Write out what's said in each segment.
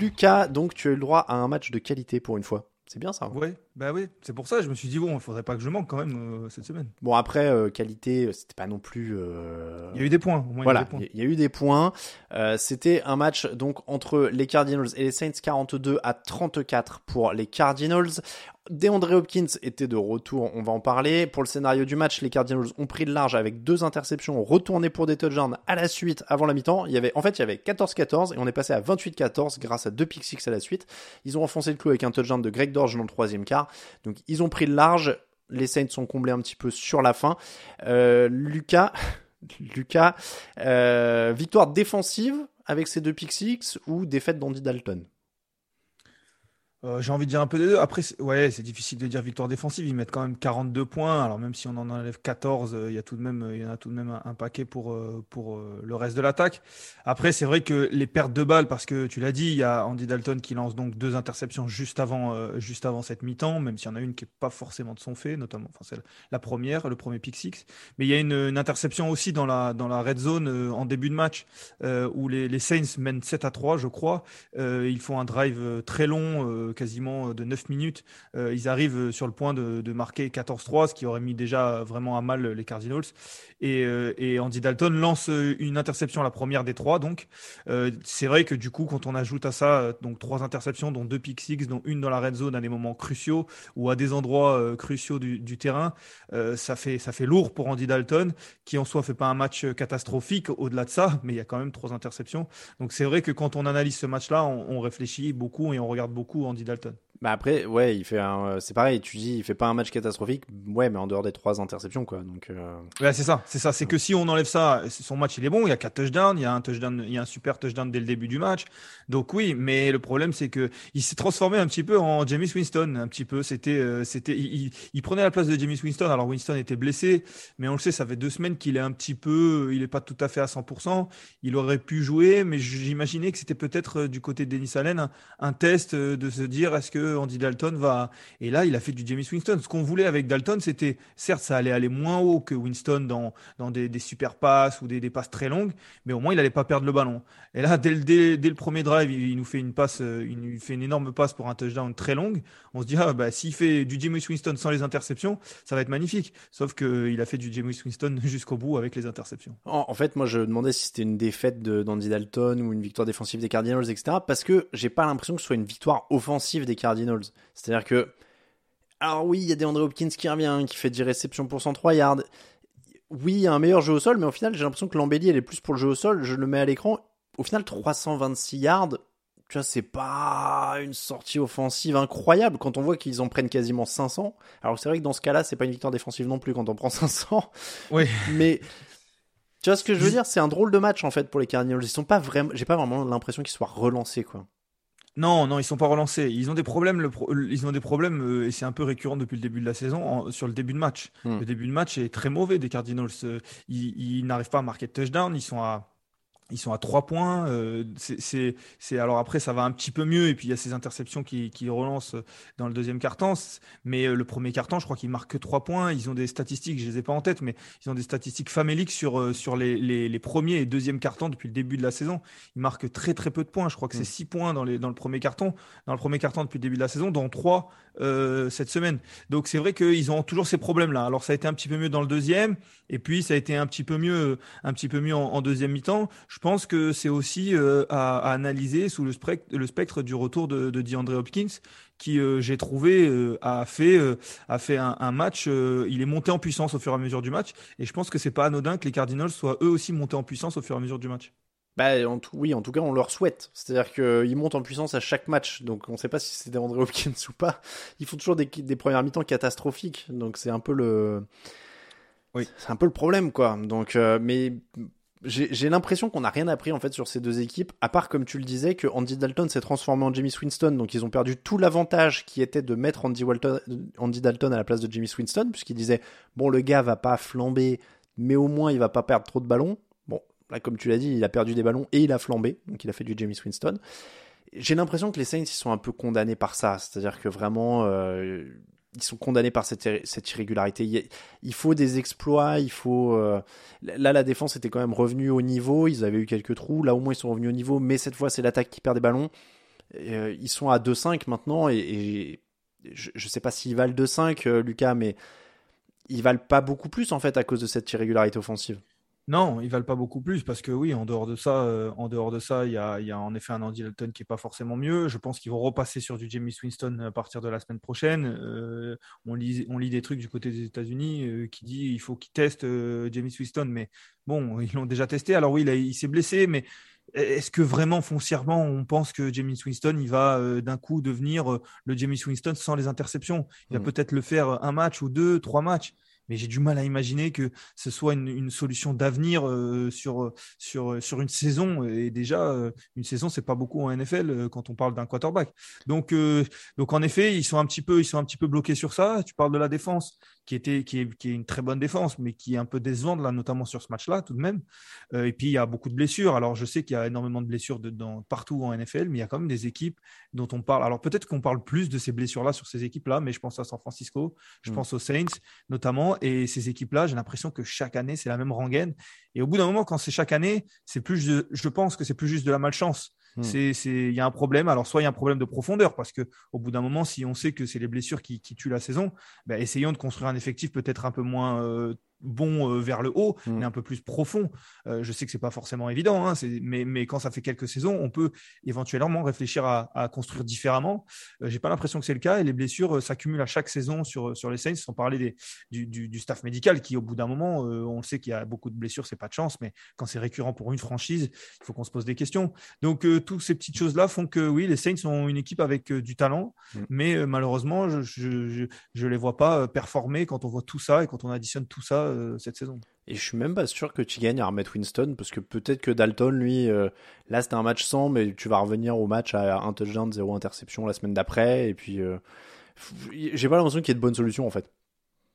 Lucas, donc tu as eu le droit à un match de qualité pour une fois. C'est bien ça. hein Ouais, bah oui, c'est pour ça je me suis dit bon, il faudrait pas que je manque quand même euh, cette semaine. Bon après euh, qualité, euh, c'était pas non plus. euh, Il y a eu des points, au moins Voilà, il y a eu des points. C'était un match donc entre les Cardinals et les Saints, 42 à 34 pour les Cardinals. DeAndre Hopkins était de retour, on va en parler. Pour le scénario du match, les Cardinals ont pris le large avec deux interceptions retournées pour des touchdowns à la suite avant la mi-temps. Y avait, en fait, il y avait 14-14 et on est passé à 28-14 grâce à deux pick six à la suite. Ils ont enfoncé le clou avec un touchdown de Greg Dorge dans le troisième quart. Donc ils ont pris le large. Les Saints sont comblés un petit peu sur la fin. Euh, Lucas, Lucas, euh, victoire défensive avec ces deux pick six ou défaite d'Andy Dalton? Euh, J'ai envie de dire un peu des deux. Après, ouais, c'est difficile de dire victoire défensive. Ils mettent quand même 42 points. Alors même si on en enlève 14, euh, il y a tout de même, il y en a tout de même un, paquet pour euh, pour euh, le reste de l'attaque. Après, c'est vrai que les pertes de balles, parce que tu l'as dit, il y a Andy Dalton qui lance donc deux interceptions juste avant euh, juste avant cette mi-temps, même s'il y en a une qui est pas forcément de son fait, notamment, enfin c'est la première, le premier pick six. Mais il y a une, interception aussi dans la dans la red zone euh, en début de match euh, où les, les Saints mènent 7 à 3, je crois. Euh, ils font un drive euh, très long, euh, quasiment de 9 minutes. Euh, ils arrivent euh, sur le point de, marquer 14-3, ce qui aurait mis déjà vraiment à mal les Cardinals. Et, euh, Andy Dalton lance euh, une interception, la première des trois. Donc, euh, c'est vrai que du coup, quand on ajoute à ça euh, donc trois interceptions, dont deux pick six, dont une dans la red zone à des moments cruciaux ou à des endroits euh, cruciaux du, terrain, euh, ça fait ça fait lourd pour Andy Dalton, qui en soi fait pas un match euh, catastrophique au-delà de ça, mais il y a quand même trois interceptions. Donc c'est vrai que quand on analyse ce match-là, on, on réfléchit beaucoup et on regarde beaucoup Andy Dalton. Bah après, ouais, il fait un, c'est pareil. Tu dis, il fait pas un match catastrophique, ouais, mais en dehors des trois interceptions, quoi. Donc, euh, Ouais, c'est ça, c'est ça. C'est que si on enlève ça, son match il est bon. Il y a quatre touchdowns, il y a un touchdown, il y a un super touchdown dès le début du match. Donc oui, mais le problème c'est que il s'est transformé un petit peu en James Winston. Un petit peu, c'était, euh, c'était, il, il- il prenait la place de James Winston. Alors Winston était blessé, mais on le sait, ça fait deux semaines qu'il est un petit peu, il est pas tout à fait à 100%. Il aurait pu jouer, mais j'imaginais que c'était peut-être euh, du côté de Dennis Allen un, un test euh, de se dire est-ce que Andy Dalton va. Et là, il a fait du James Winston. Ce qu'on voulait avec Dalton, c'était certes ça allait aller moins haut que Winston dans dans des, super passes ou des, passes très longues, mais au moins il allait pas perdre le ballon. Et là, dès, le- dès, dès le premier drive, il, nous fait une passe, euh, il fait une énorme passe pour un touchdown très longue. On se dit ah bah s'il fait du James Winston sans les interceptions, ça va être magnifique. Sauf que il a fait du James Winston jusqu'au bout avec les interceptions. en, fait, moi, je demandais si c'était une défaite d'Andy Dalton ou une victoire défensive des Cardinals, etc. Parce que j'ai pas l'impression que ce soit une victoire offensive des Cardinals. C'est-à-dire que, alors oui, il y a des André Hopkins qui revient, qui fait 10 réceptions pour 103 yards. Oui, il y a un meilleur jeu au sol, mais au final, j'ai l'impression que l'embellie, elle est plus pour le jeu au sol. Je le mets à l'écran. Au final, 326 yards, tu vois, c'est pas une sortie offensive incroyable quand on voit qu'ils en prennent quasiment 500. Alors c'est vrai que dans ce cas-là, c'est pas une victoire défensive non plus quand on prend 500. Oui. Mais tu vois ce que je veux dire? C'est un drôle de match en fait pour les Cardinals. Ils sont pas vraiment, j'ai pas vraiment l'impression qu'ils soient relancés quoi. Non, non, ils sont pas relancés. Ils ont des problèmes. Le pro- ils ont des problèmes euh, et c'est un peu récurrent depuis le début de la saison en- sur le début de match. Hmm. Le début de match est très mauvais des Cardinals. Euh, Ils, ils n'arrivent pas à marquer de touchdown. Ils sont à Ils sont à trois points. Euh, c'est, c'est, alors après, ça va un petit peu mieux. Et puis il y a ces interceptions qui, qui relancent dans le deuxième carton. Mais euh, le premier carton, je crois qu'ils marquent que trois points. Ils ont des statistiques, je les ai pas en tête, mais ils ont des statistiques faméliques sur, euh, sur les, les, les premiers et deuxième cartons depuis le début de la saison. Ils marquent très très peu de points. Je crois que c'est mm. six points dans, les, dans le premier carton. Dans le premier carton depuis le début de la saison, dont trois euh, cette semaine. Donc c'est vrai qu'ils ont toujours ces problèmes-là. Alors ça a été un petit peu mieux dans le deuxième, et puis ça a été un petit peu mieux, un petit peu mieux en, deuxième mi-temps. Je pense que c'est aussi euh, à, analyser sous le spectre, le spectre du retour de, de DeAndre Hopkins, qui euh, j'ai trouvé a fait a fait un, match. il est monté en puissance au fur et à mesure du match, et je pense que c'est pas anodin que les Cardinals soient eux aussi montés en puissance au fur et à mesure du match. Bah, oui, en tout cas, on leur souhaite. C'est-à-dire qu'ils montent en puissance à chaque match. Donc, on ne sait pas si c'est André Hopkins ou pas. Ils font toujours des, des premières mi-temps catastrophiques. Donc, c'est un peu le. Oui. C'est un peu le problème, quoi. Donc, euh, mais j'ai l'impression qu'on n'a rien appris en fait sur ces deux équipes, à part comme tu le disais que Andy Dalton s'est transformé en Jimmy Winston, donc ils ont perdu tout l'avantage qui était de mettre Andy, Andy Dalton à la place de Jimmy Winston, puisqu'il disait bon le gars va pas flamber, mais au moins il va pas perdre trop de ballons. Là, comme tu l'as dit, il a perdu des ballons et il a flambé, donc il a fait du James Winston. J'ai l'impression que les Saints ils sont un peu condamnés par ça, c'est-à-dire que vraiment euh, ils sont condamnés par cette, irrégularité. Il faut des exploits, il faut. Euh, là, la défense était quand même revenue au niveau, ils avaient eu quelques trous, là au moins ils sont revenus au niveau, mais cette fois c'est l'attaque qui perd des ballons. Euh, ils sont à 2-5 maintenant et, je, ne sais pas s'ils valent 2-5, Lucas, mais ils valent pas beaucoup plus en fait à cause de cette irrégularité offensive. Non, ils valent pas beaucoup plus parce que oui, en dehors de ça, euh, en dehors de ça, il y a, en effet un Andy Dalton qui est pas forcément mieux. Je pense qu'ils vont repasser sur du Jamie Winston à partir de la semaine prochaine. Euh, on lit, on lit des trucs du côté des États-Unis euh, qui dit il faut qu'ils testent Jamie Winston, mais bon, ils l'ont déjà testé. Alors oui, il, s'est blessé, mais est-ce que vraiment foncièrement on pense que Jamie Winston il va d'un coup devenir le Jamie Winston sans les interceptions? Il va mmh. peut-être le faire un match ou deux, trois matchs mais j'ai du mal à imaginer que ce soit une, solution d'avenir euh, sur, sur, sur une saison. Et déjà, euh, une saison, c'est pas beaucoup en NFL euh, quand on parle d'un quarterback. Donc, donc en effet, ils sont un petit peu, ils sont un petit peu bloqués sur ça. Tu parles de la défense qui était qui est, qui est une très bonne défense, mais qui est un peu décevante là, notamment sur ce match-là tout de même. Euh, et puis il y a beaucoup de blessures. Alors je sais qu'il y a énormément de blessures de, dans, partout en NFL, mais il y a quand même des équipes dont on parle. Alors peut-être qu'on parle plus de ces blessures-là sur ces équipes-là, mais je pense à San Francisco, je mm. pense aux Saints notamment, et ces équipes-là, j'ai l'impression que chaque année c'est la même rengaine. Et au bout d'un moment, quand c'est chaque année, c'est plus, je pense que c'est plus juste de la malchance. Hmm. C'est, il y a un problème. Alors, soit il y a un problème de profondeur, parce que au bout d'un moment, si on sait que c'est les blessures qui, tuent la saison, ben, essayons de construire un effectif peut-être un peu moins euh, bon euh, vers le haut, mm. mais un peu plus profond. Euh, je sais que c'est pas forcément évident, hein, mais, mais quand ça fait quelques saisons, on peut éventuellement réfléchir à, à construire différemment. Euh, J'ai pas l'impression que c'est le cas et les blessures euh, s'accumulent à chaque saison sur, sur les Saints, sans parler des, du, du, du, staff médical qui, au bout d'un moment, on sait qu'il y a beaucoup de blessures, c'est pas de chance, mais quand c'est récurrent pour une franchise, il faut qu'on se pose des questions. Donc, toutes ces petites choses-là font que oui, les Saints sont une équipe avec du talent, mm. mais malheureusement, je, je, je, je les vois pas performer quand on voit tout ça et quand on additionne tout ça euh, cette saison. Et je suis même pas sûr que tu gagnes à Winston, parce que peut-être que Dalton, lui, euh, là c'était un match sans, mais tu vas revenir au match à un touchdown, zéro interception la semaine d'après, et puis euh, j'ai pas l'impression qu'il y ait de bonnes solutions en fait.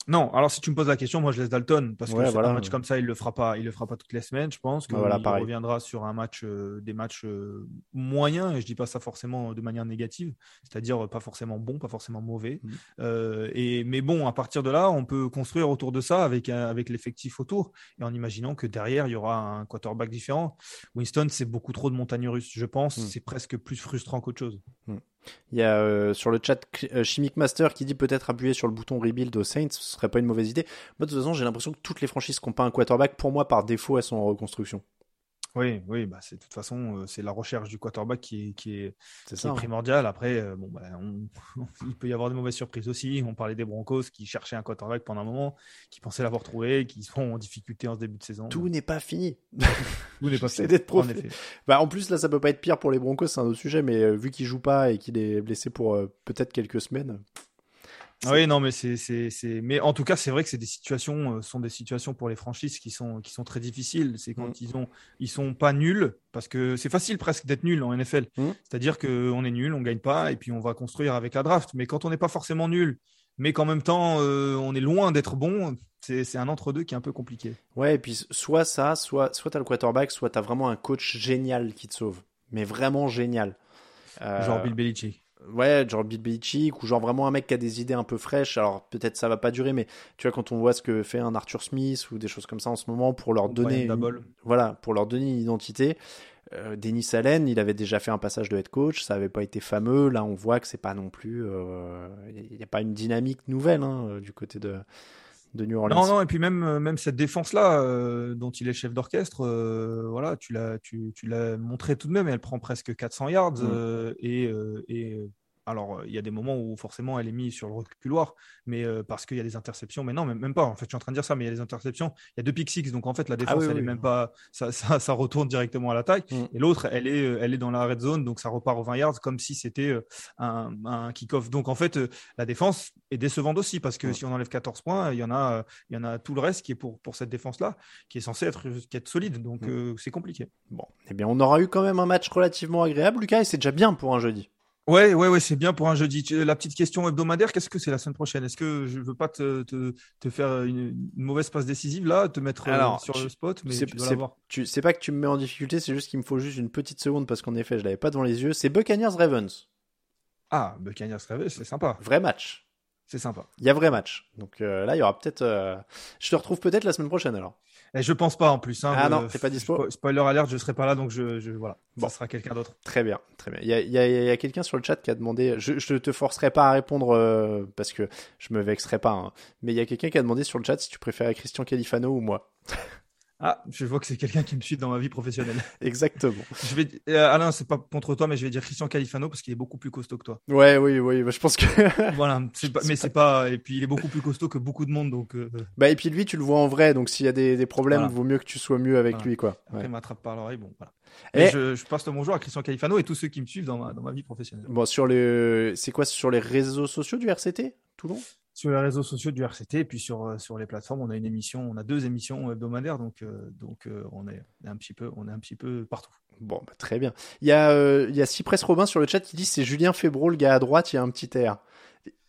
Non, alors si tu me poses la question, moi je laisse Dalton parce que un match comme ça, il le fera pas, il le fera pas toutes les semaines, je pense. Qu'il reviendra sur un match, euh, des matchs euh, moyens, et je dis pas ça forcément de manière négative, c'est-à-dire pas forcément bon, pas forcément mauvais. Mm. Euh, et mais bon, à partir de là, on peut construire autour de ça avec avec l'effectif autour et en imaginant que derrière il y aura un quarterback différent. Winston, c'est beaucoup trop de montagnes russes, je pense. Mm. C'est presque plus frustrant qu'autre chose. Mm. Il y a euh, sur le chat euh, Chimic Master qui dit peut-être appuyer sur le bouton rebuild aux Saints, ce serait pas une mauvaise idée. Moi, de toute façon, j'ai l'impression que toutes les franchises qui n'ont pas un quarterback, pour moi, par défaut, elles sont en reconstruction. Oui, oui, bah c'est de toute façon euh, c'est la recherche du quarterback qui est, qui est, hein. primordiale. Après, euh, bon, bah, il peut y avoir de mauvaises surprises aussi. On parlait des Broncos qui cherchaient un quarterback pendant un moment, qui pensaient l'avoir trouvé, qui sont en difficulté en ce début de saison. Tout n'est pas fini. Tout n'est pas fini. d'être En, bah, en plus là, ça peut pas être pire pour les Broncos, c'est un autre sujet. Mais euh, vu qu'il joue pas et qu'il est blessé pour peut-être quelques semaines. Oui, non, mais c'est, mais en tout cas, c'est vrai que c'est des situations, euh, sont des situations pour les franchises qui sont, qui sont très difficiles. C'est quand mm. ils ont, ils sont pas nuls, parce que c'est facile presque d'être nul en NFL. Mm. C'est-à-dire qu'on est nul, on gagne pas, et puis on va construire avec la draft. Mais quand on n'est pas forcément nul, mais qu'en même temps, euh, on est loin d'être bon, C'est un entre-deux qui est un peu compliqué. Ouais, et puis soit ça, soit, soit tu as le quarterback, soit tu as vraiment un coach génial qui te sauve. Mais vraiment génial. Euh, genre Bill Belichick. Ouais, genre Bill Belichick, ou genre vraiment un mec qui a des idées un peu fraîches. Alors peut-être ça va pas durer, mais tu vois, quand on voit ce que fait un Arthur Smith ou des choses comme ça en ce moment pour leur donner. voilà, pour leur donner une identité. Euh, Denis Allen, il avait déjà fait un passage de head coach, ça n'avait pas été fameux. Là, on voit que c'est pas non plus. Euh, il n'y a pas une dynamique nouvelle hein, euh, du côté de, de New Orleans. Non, non, et puis même, même cette défense-là, dont il est chef d'orchestre, voilà, tu l'as, tu, montré tout de même, elle prend presque 400 yards mm. et, et alors, il y a des moments où forcément elle est mise sur le reculoir, mais euh, parce qu'il y a des interceptions. Mais non, même, pas. En fait, je suis en train de dire ça, mais il y a des interceptions. Il y a deux pick six, donc en fait, la ah défense, elle est même pas. Ça, ça, retourne directement à l'attaque. Mm. Et l'autre, elle est, euh, elle est dans la red zone, donc ça repart aux 20 yards comme si c'était euh, un, un kick-off. Donc en fait, la défense est décevante aussi parce que mm. si on enlève 14 points, il y en a, il y en a tout le reste qui est pour, pour cette défense-là, qui est censé être, qui solide. Donc mm. c'est compliqué. Bon, eh bien, on aura eu quand même un match relativement agréable, Lucas, et c'est déjà bien pour un jeudi. Ouais, ouais, ouais, c'est bien pour un jeudi. La petite question hebdomadaire, qu'est-ce que c'est la semaine prochaine? Est-ce que je veux pas te, te, te faire une, mauvaise passe décisive là, te mettre euh, sur le spot, mais tu dois l'avoir? Tu pas que tu me mets en difficulté, c'est juste qu'il me faut juste une petite seconde parce qu'en effet, je l'avais pas devant les yeux. C'est Buccaneers Ravens. Ah, Buccaneers Ravens, c'est sympa. Vrai match. C'est sympa. Il y a vrai match. Donc euh, là, il y aura peut-être. Euh, je te retrouve peut-être la semaine prochaine alors. Et je pense pas en plus. Hein, ah non, t'es pas dispo. Spoiler alert, je serai pas là, donc je, je voilà. Bon. Ça sera quelqu'un d'autre. Très bien, très bien. Il y a, y a, y a quelqu'un sur le chat qui a demandé. Je, je te forcerai pas à répondre euh, parce que je me vexerai pas. Hein, mais il y a quelqu'un qui a demandé sur le chat si tu préférais Christian Califano ou moi. Ah, je vois que c'est quelqu'un qui me suit dans ma vie professionnelle. Exactement. Je vais, euh, Alain, c'est pas contre toi, mais je vais dire Christian Califano parce qu'il est beaucoup plus costaud que toi. Ouais, oui, oui. Bah, je pense que. voilà, pas, mais c'est pas. Et puis il est beaucoup plus costaud que beaucoup de monde, donc. Euh, bah et puis lui, tu le vois en vrai, donc s'il y a des, des problèmes, il vaut mieux que tu sois mieux avec lui, quoi. Après, il m'attrape par l'oreille, bon, voilà. Et, je, je, passe le bonjour à Christian Califano et tous ceux qui me suivent dans ma, dans ma vie professionnelle. Bon, sur le, c'est quoi sur les réseaux sociaux du RCT, Toulon? Sur les réseaux sociaux du RCT et puis sur, euh, sur les plateformes. On a une émission, on a deux émissions hebdomadaires, donc, euh, donc euh, on, est, un petit peu, on est un petit peu partout. Bon, bah, très bien. Il y a, il y a Cypress Robin sur le chat qui dit c'est Julien Febro, le gars à droite, il y a un petit air.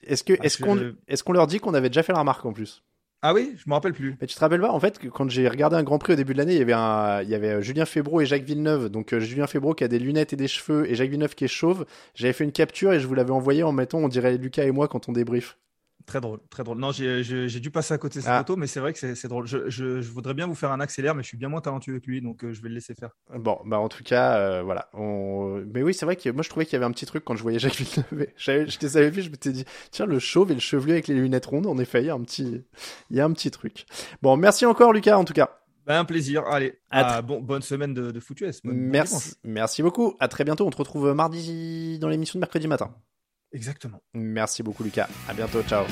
Est-ce que, est-ce qu'on, est-ce qu'on leur dit qu'on avait déjà fait la remarque en plus? Ah oui, je me rappelle plus. Mais tu te rappelles pas En fait, quand j'ai regardé un Grand Prix au début de l'année, il y avait un, il y avait Julien Febro et Jacques Villeneuve. Donc Julien Febro qui a des lunettes et des cheveux et Jacques Villeneuve qui est chauve. J'avais fait une capture et je vous l'avais envoyé en mettant, on dirait Lucas et moi quand on débrief. Très drôle, très drôle. Non, j'ai dû passer à côté de cette ah. photo, mais c'est vrai que c'est drôle. Je, je, voudrais bien vous faire un accélère, mais je suis bien moins talentueux que lui, donc euh, je vais le laisser faire. Bon, bah en tout cas, euh, voilà. On... Mais oui, c'est vrai que moi je trouvais qu'il y avait un petit truc quand je voyais Jacques Villeneuve. Je les avais vus, je m'étais dit, tiens, le chauve et le chevelu avec les lunettes rondes, en effet, il y a un petit, il y a un petit truc. Bon, merci encore, Lucas, en tout cas. Ben, un plaisir. Allez, ah, bon, bonne semaine de, de merci, merci beaucoup. À très bientôt. On te retrouve mardi dans l'émission de mercredi matin. Exactement. Merci beaucoup, Lucas. À bientôt. Ciao.